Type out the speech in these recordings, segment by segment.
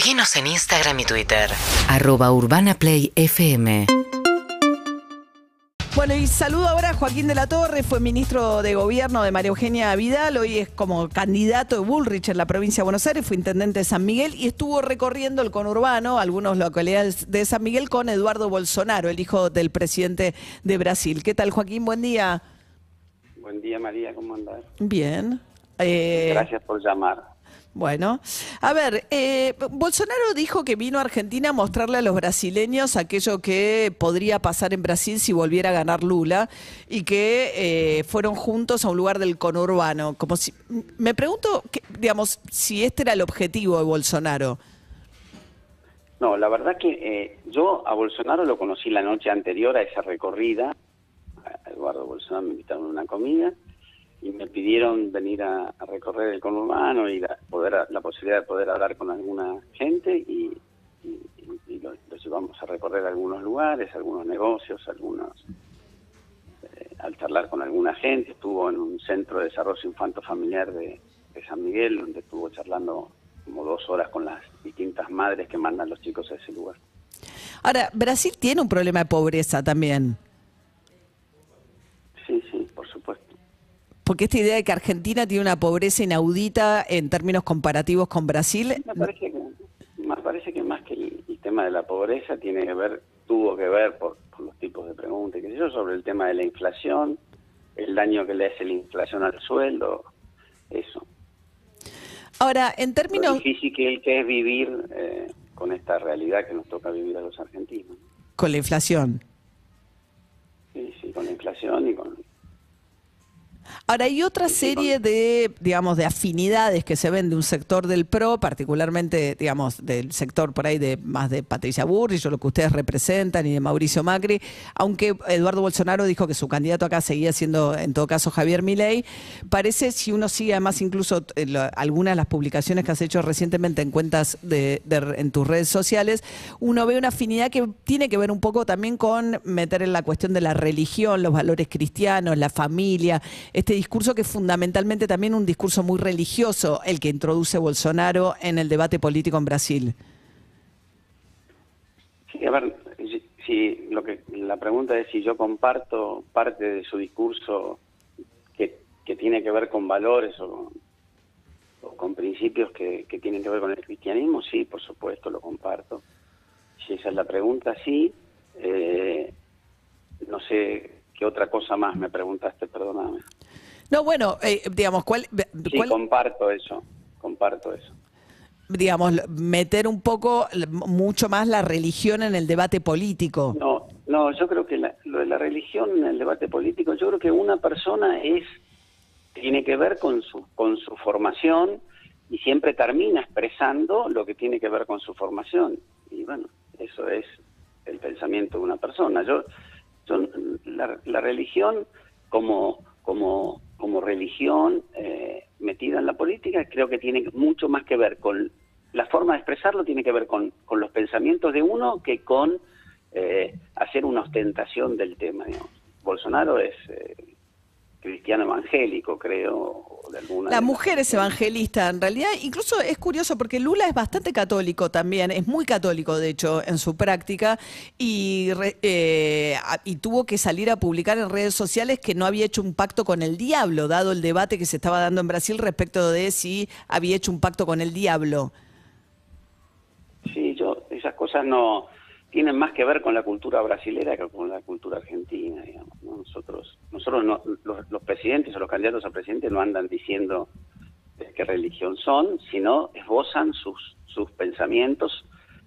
Seguinos en Instagram y Twitter. Arroba Urbana Play FM. Bueno, y saludo ahora a Joaquín de la Torre, fue ministro de Gobierno de María Eugenia Vidal, hoy es como candidato de Bullrich en la provincia de Buenos Aires, fue intendente de San Miguel y estuvo recorriendo el conurbano, algunos localidades de San Miguel, con Eduardo Bolsonaro, el hijo del presidente de Brasil. ¿Qué tal, Joaquín? Buen día. Buen día, María, ¿cómo andás? Bien. Eh, Gracias por llamar. Bueno, a ver, eh, Bolsonaro dijo que vino a Argentina a mostrarle a los brasileños aquello que podría pasar en Brasil si volviera a ganar Lula y que eh, fueron juntos a un lugar del conurbano. Como si, me pregunto, que, digamos, si este era el objetivo de Bolsonaro. No, la verdad que eh, yo a Bolsonaro lo conocí la noche anterior a esa recorrida. Eduardo Bolsonaro me invitaron a una comida y me pidieron venir a, recorrer el conurbano y la, poder, la posibilidad de poder hablar con alguna gente y, y, y llevamos a recorrer algunos lugares, algunos negocios, algunos... Eh, al charlar con alguna gente, estuvo en un centro de desarrollo infanto familiar de, de San Miguel, donde estuvo charlando como dos horas con las distintas madres que mandan los chicos a ese lugar. Ahora, Brasil tiene un problema de pobreza también. Sí, sí, por supuesto. Porque esta idea de que Argentina tiene una pobreza inaudita en términos comparativos con Brasil. Me parece que, me parece que más que el, el tema de la pobreza tiene que ver, tuvo que ver por, por los tipos de preguntas, que sé yo, sobre el tema de la inflación, el daño que le hace la inflación al sueldo, eso. Ahora, en términos... Lo difícil que, que es vivir eh, con esta realidad que nos toca vivir a los argentinos. Con la inflación. Sí, sí, con la inflación y con... Ahora, hay otra serie de, digamos, de afinidades que se ven de un sector del PRO, particularmente, digamos, del sector por ahí de más de Patricia Burrich o lo que ustedes representan y de Mauricio Macri, aunque Eduardo Bolsonaro dijo que su candidato acá seguía siendo, en todo caso, Javier Milei, parece, si uno sigue además incluso eh, lo, algunas de las publicaciones que has hecho recientemente en cuentas de, de, en tus redes sociales, uno ve una afinidad que tiene que ver un poco también con meter en la cuestión de la religión, los valores cristianos, la familia, este discurso que fundamentalmente también un discurso muy religioso el que introduce Bolsonaro en el debate político en Brasil. Sí, si, lo que la pregunta es si yo comparto parte de su discurso que, tiene que ver con valores o, con principios que, que, tienen que ver con el cristianismo, sí, por supuesto, lo comparto. Si esa es la pregunta, sí. Eh, no sé qué otra cosa más me preguntaste, perdóname. No, bueno, eh, digamos, ¿cuál, Sí, comparto eso, comparto eso. Digamos, meter un poco, mucho más la religión en el debate político. No, no, yo creo que la, lo de la religión en el debate político, yo creo que una persona es tiene que ver con su con su formación y siempre termina expresando lo que tiene que ver con su formación y bueno, eso es el pensamiento de una persona. Yo, yo la, la religión como como como religión eh, metida en la política, creo que tiene mucho más que ver con la forma de expresarlo, tiene que ver con, con los pensamientos de uno que con eh, hacer una ostentación del tema. Digamos. Bolsonaro es eh, cristiano evangélico, creo. De alguna la de mujer es evangelista, en realidad. Incluso es curioso porque Lula es bastante católico también, es muy católico, de hecho, en su práctica, y, eh, y tuvo que salir a publicar en redes sociales que no había hecho un pacto con el diablo, dado el debate que se estaba dando en Brasil respecto de si había hecho un pacto con el diablo. Sí, yo, esas cosas no tienen más que ver con la cultura brasilera que con la cultura argentina, digamos. ¿no? Nosotros, nosotros no, los, los, presidentes o los candidatos a presidente no andan diciendo de qué religión son, sino esbozan sus, sus pensamientos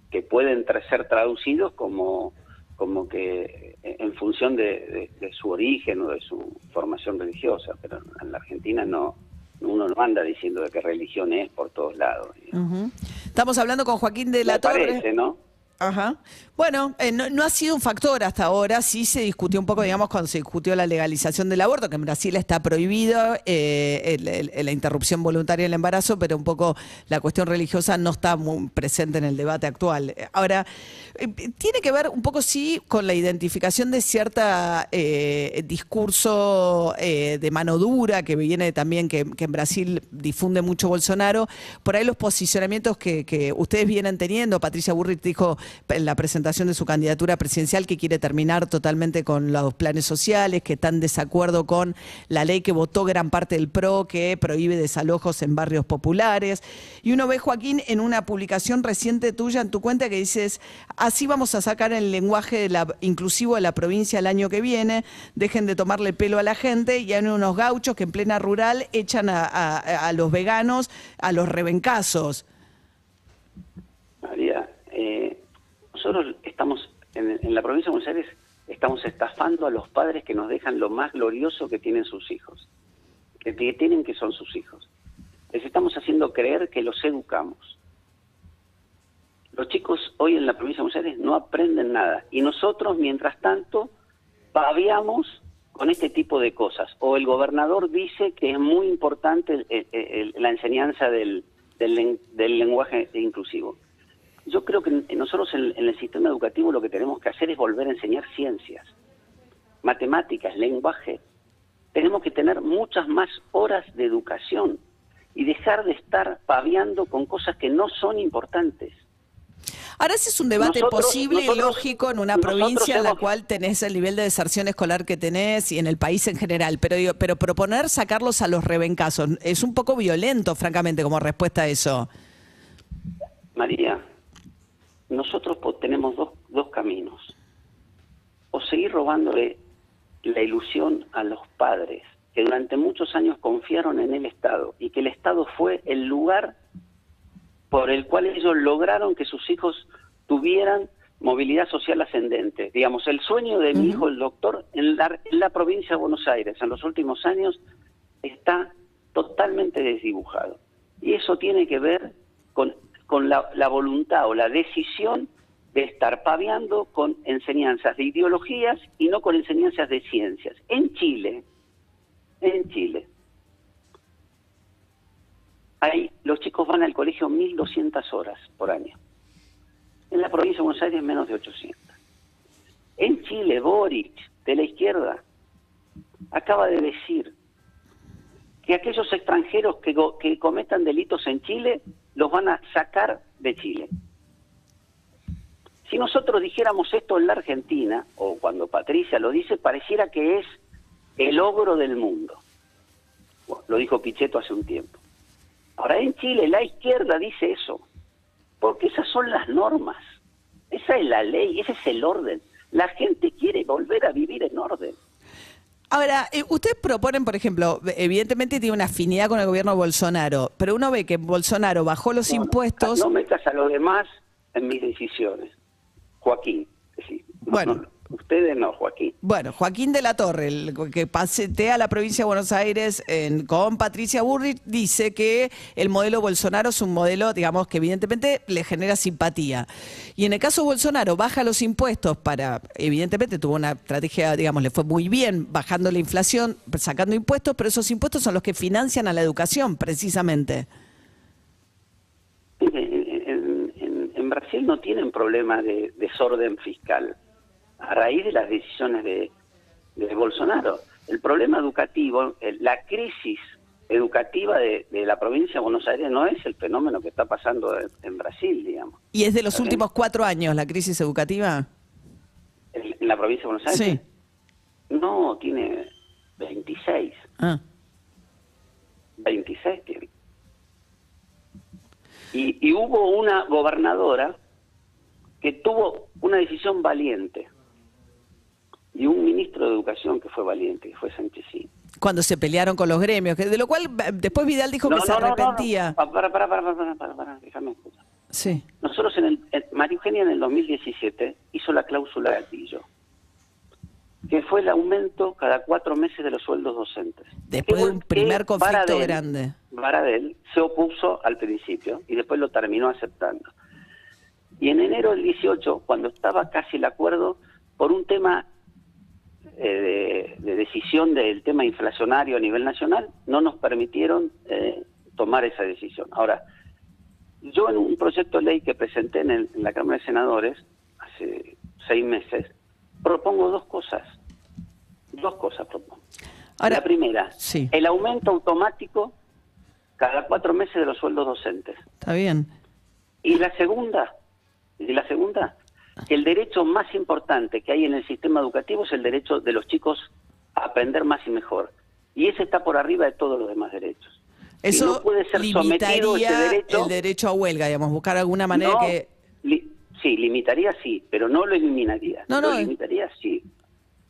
que pueden tra ser traducidos como, como que en función de, de, de, su origen o de su formación religiosa, pero en la Argentina no, uno no anda diciendo de qué religión es por todos lados. Uh -huh. Estamos hablando con Joaquín de la Me Torre. parece, ¿no? Ajá. Bueno, eh, no, no ha sido un factor hasta ahora. Sí se discutió un poco, digamos, cuando se discutió la legalización del aborto, que en Brasil está prohibido eh, la interrupción voluntaria del embarazo, pero un poco la cuestión religiosa no está muy presente en el debate actual. Ahora, eh, tiene que ver un poco, sí, con la identificación de cierta eh, discurso de mano dura que viene también, que, en Brasil difunde mucho Bolsonaro. Por ahí los posicionamientos que, ustedes vienen teniendo, Patricia Burrich dijo la presentación de su candidatura presidencial que quiere terminar totalmente con los planes sociales, que está en desacuerdo con la ley que votó gran parte del PRO, que prohíbe desalojos en barrios populares. Y uno ve, Joaquín, en una publicación reciente tuya en tu cuenta que dices, así vamos a sacar el lenguaje de la- inclusivo de la provincia el año que viene, dejen de tomarle el pelo a la gente, y hay unos gauchos que en plena rural echan a, a- a los veganos a los rebencazos. María, eh, nosotros estamos en, la provincia de Buenos Aires, estamos estafando a los padres que nos dejan lo más glorioso que tienen sus hijos, que, tienen que son sus hijos. Les estamos haciendo creer que los educamos. Los chicos hoy en la provincia de Buenos Aires no aprenden nada y nosotros, mientras tanto, paviamos con este tipo de cosas. O el gobernador dice que es muy importante el- el- la enseñanza del lenguaje inclusivo. Yo creo que nosotros en, en el sistema educativo lo que tenemos que hacer es volver a enseñar ciencias, matemáticas, lenguaje. Tenemos que tener muchas más horas de educación y dejar de estar paviando con cosas que no son importantes. Ahora ese es un debate Nosotros- posible y lógico en una provincia en la hemos- cual tenés el nivel de deserción escolar que tenés y en el país en general, pero digo, pero proponer sacarlos a los rebencazos es un poco violento, francamente, como respuesta a eso. María, nosotros tenemos dos, dos caminos. O seguir robándole la ilusión a los padres que durante muchos años confiaron en el Estado y que el Estado fue el lugar por el cual ellos lograron que sus hijos tuvieran movilidad social ascendente. Digamos, el sueño de mi hijo, el doctor, en la, en la provincia de Buenos Aires en los últimos años está totalmente desdibujado. Y eso tiene que ver con, con la, la voluntad o la decisión de estar paviando con enseñanzas de ideologías y no con enseñanzas de ciencias. En Chile, en Chile, hay, los chicos van al colegio 1.200 horas por año. En la provincia de Buenos Aires menos de 800. En Chile, Boric, de la izquierda, acaba de decir que aquellos extranjeros que, cometan delitos en Chile los van a sacar de Chile. Si nosotros dijéramos esto en la Argentina, o cuando Patricia lo dice, pareciera que es el ogro del mundo. Lo dijo Pichetto hace un tiempo. Ahora en Chile la izquierda dice eso, porque esas son las normas, esa es la ley, ese es el orden. La gente quiere volver a vivir en orden. Ahora, eh, ustedes proponen, por ejemplo, evidentemente tiene una afinidad con el gobierno de Bolsonaro, pero uno ve que Bolsonaro bajó los No, impuestos. No metas a los demás en mis decisiones. Joaquín, sí. No, Bueno. no, ustedes no, Joaquín. Bueno, Joaquín de la Torre, el que pasetea la provincia de Buenos Aires en- con Patricia Burrich, dice que el modelo Bolsonaro es un modelo, digamos, que evidentemente le genera simpatía. Y en el caso de Bolsonaro, baja los impuestos para, evidentemente tuvo una estrategia, digamos, le fue muy bien bajando la inflación, sacando impuestos, pero esos impuestos son los que financian a la educación, precisamente. En- en Brasil no tienen problema de desorden fiscal a raíz de las decisiones de, de Bolsonaro. El problema educativo, la crisis educativa de, de la provincia de Buenos Aires no es el fenómeno que está pasando en, en Brasil, digamos. Y es de los últimos cuatro años la crisis educativa. En, en la provincia de Buenos Aires. Sí. No, tiene 26. Ah. 26 tiene. Y, y hubo una gobernadora que tuvo una decisión valiente ministro de educación que fue valiente, que fue Sanchezín. Cuando se pelearon con los gremios, que- de lo cual eh, después Vidal dijo que se arrepentía. Para, para, para, para, para, para, para, déjame escuchar. Sí. Nosotros en el, en- María Eugenia en el 2017 hizo la cláusula gatillo, que fue el aumento cada cuatro meses de los sueldos docentes. Después de un primer conflicto Baradel- grande. Baradel se opuso al principio y después lo terminó aceptando. Y en enero del 18, cuando estaba casi el acuerdo, por un tema eh, de, de decisión del tema inflacionario a nivel nacional, no nos permitieron eh, tomar esa decisión. Ahora, yo en un proyecto de ley que presenté en, el- en la Cámara de Senadores hace seis meses, propongo dos cosas. Dos cosas propongo. Ahora- la primera, sí. el aumento automático cada cuatro meses de los sueldos docentes. Está bien. Y la segunda, y la segunda, que el derecho más importante que hay en el sistema educativo es el derecho de los chicos a aprender más y mejor. Y ese está por arriba de todos los demás derechos. Eso no puede ser sometido ese derecho. el derecho a huelga, digamos, buscar alguna manera no, que... li- sí, limitaría sí, pero no lo eliminaría. No, lo no, eh. limitaría sí.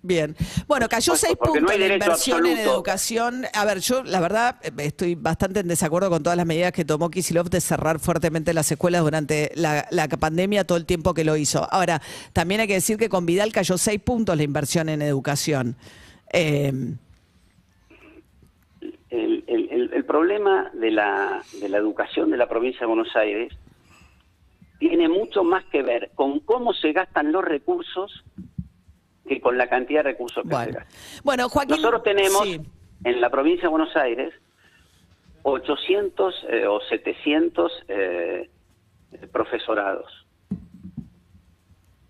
Bien. Bueno, cayó supuesto, seis porque puntos la inversión en educación. A ver, yo la verdad eh, estoy bastante en desacuerdo con todas las medidas que tomó Kisilov de cerrar fuertemente las escuelas durante la, la pandemia todo el tiempo que lo hizo. Ahora, también hay que decir que con Vidal cayó seis puntos la inversión en educación. Eh, El, el- el- el problema de la, de la educación de la provincia de Buenos Aires tiene mucho más que ver con cómo se gastan los recursos que con la cantidad de recursos que se bueno. gastan. bueno, Joaquín. Nosotros tenemos sí. en la provincia de Buenos Aires 800 eh, o 700 eh, profesorados.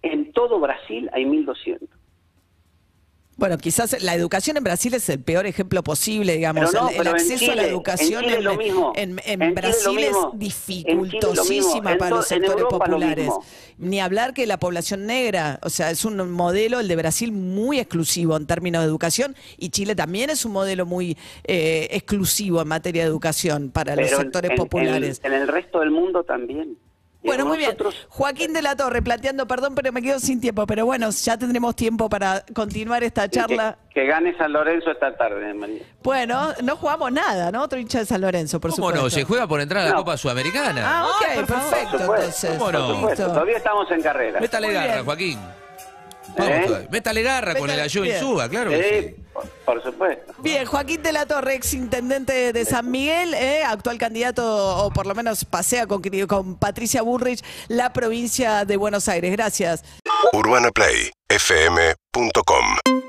En todo Brasil hay 1200. Bueno, quizás la educación en Brasil es el peor ejemplo posible, digamos. Pero no, el, el pero en acceso a la educación en Chile en, lo mismo. en- en En Chile Brasil es dificultosísima para los sectores Europa populares. Ni hablar que la población negra, o sea, es un modelo, el de Brasil, muy exclusivo en términos de educación y Chile también es un modelo muy eh, exclusivo en materia de educación para los Pero sectores populares. En, el resto del mundo también. Bueno, muy bien. Joaquín de la Torre, planteando, perdón, pero me quedo sin tiempo, pero bueno, ya tendremos tiempo para continuar esta charla. Que, que gane San Lorenzo esta tarde, María. Bueno, no jugamos nada, ¿no? Otro hincha de San Lorenzo, por ¿Cómo supuesto. no? Se juega por entrar a la No. Copa Sudamericana. Ah, ok, perfecto, supuesto, entonces. ¿Cómo no? por supuesto. Listo. Todavía estamos en carrera. Métale garra. Joaquín. Vamos ¿Eh? todavía. Métale garra con el Ayú bien. Insúa, claro sí. Por, por supuesto. Bien, Joaquín de la Torre, ex intendente de San Miguel, eh, actual candidato, o por lo menos pasea con, con Patricia Burrich, la provincia de Buenos Aires. Gracias. UrbanaPlayFM.com